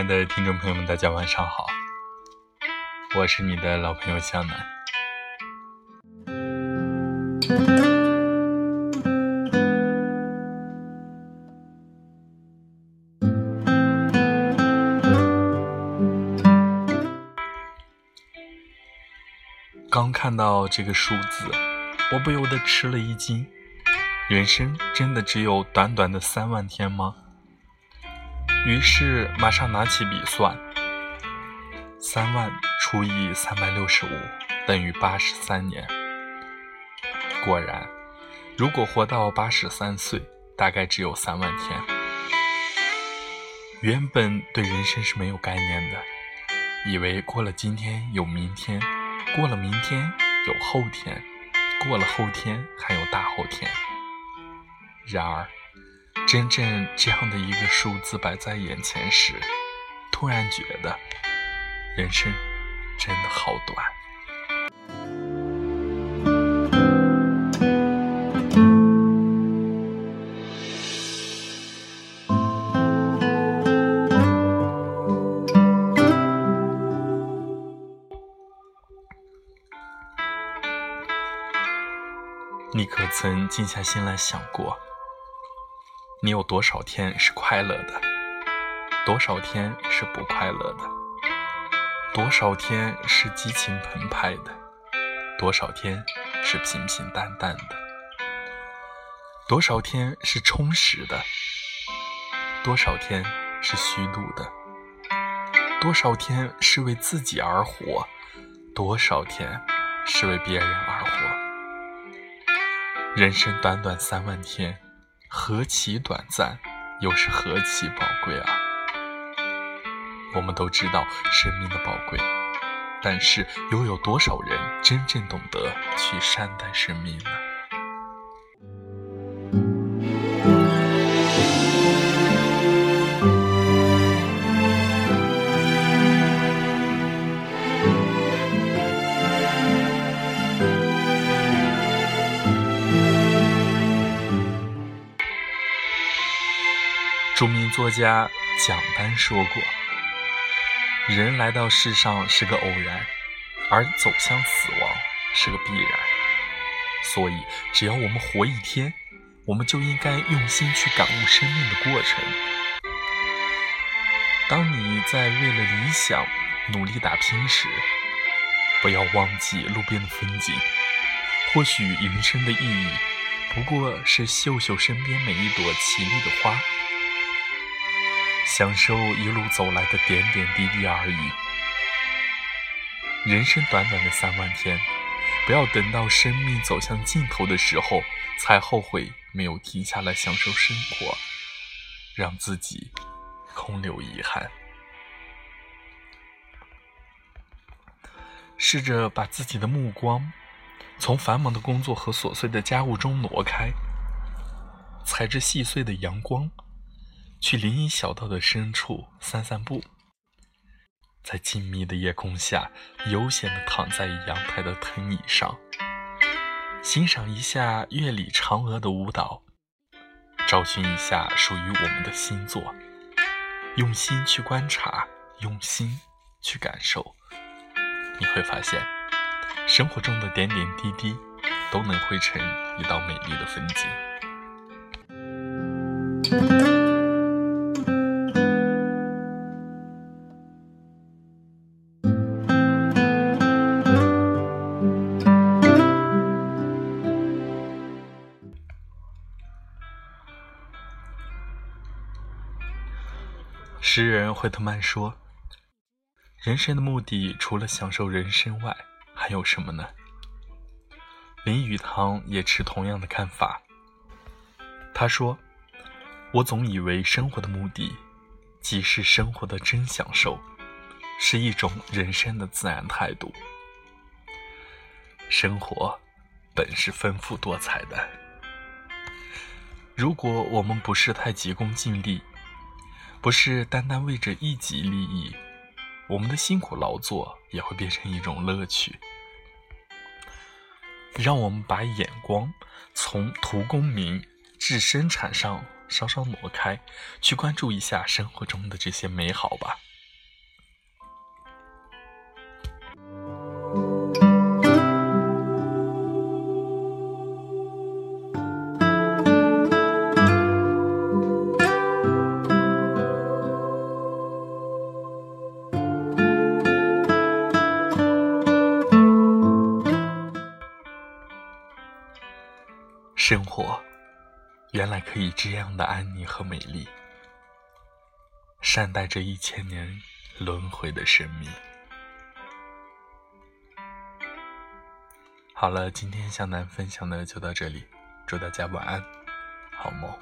亲爱的听众朋友们，大家晚上好，我是你的老朋友向南。刚看到这个数字，我不由得吃了一惊。人生真的只有短短的三万天吗？于是马上拿起笔算，三万除以三百六十五等于八十三年。果然，如果活到八十三岁，大概只有三万天。原本对人生是没有概念的，以为过了今天有明天，过了明天有后天，过了后天还有大后天。然而，真正这样的一个数字摆在眼前时，突然觉得人生真的好短。你可曾静下心来想过？你有多少天是快乐的？多少天是不快乐的？多少天是激情澎湃的？多少天是平平淡淡的？多少天是充实的？多少天是虚度的？多少天是为自己而活？多少天是为别人而活？人生短短三万天。何其短暂，又是何其宝贵啊！我们都知道生命的宝贵，但是又有多少人真正懂得去善待生命呢？著名作家蒋丹说过：“人来到世上是个偶然，而走向死亡是个必然。所以，只要我们活一天，我们就应该用心去感悟生命的过程。当你在为了理想努力打拼时，不要忘记路边的风景。或许人生的意义，不过是嗅嗅身边每一朵绮丽的花。”享受一路走来的点点滴滴而已。人生短短的三万天，不要等到生命走向尽头的时候才后悔没有停下来享受生活，让自己空留遗憾。试着把自己的目光从繁忙的工作和琐碎的家务中挪开，踩着细碎的阳光。去林荫小道的深处散散步，在静谧的夜空下，悠闲地躺在阳台的藤椅上，欣赏一下月里嫦娥的舞蹈，找寻一下属于我们的星座，用心去观察，用心去感受，你会发现，生活中的点点滴滴都能汇成一道美丽的风景。诗人惠特曼说：“人生的目的除了享受人生外，还有什么呢？”林语堂也持同样的看法。他说：“我总以为生活的目的，即是生活的真享受，是一种人生的自然态度。生活本是丰富多彩的，如果我们不是太急功近利。”不是单单为着一己利益，我们的辛苦劳作也会变成一种乐趣。让我们把眼光从图功名至生产上稍稍挪开，去关注一下生活中的这些美好吧。生活原来可以这样的安宁和美丽，善待这一千年轮回的生命。好了，今天向南分享的就到这里，祝大家晚安，好梦。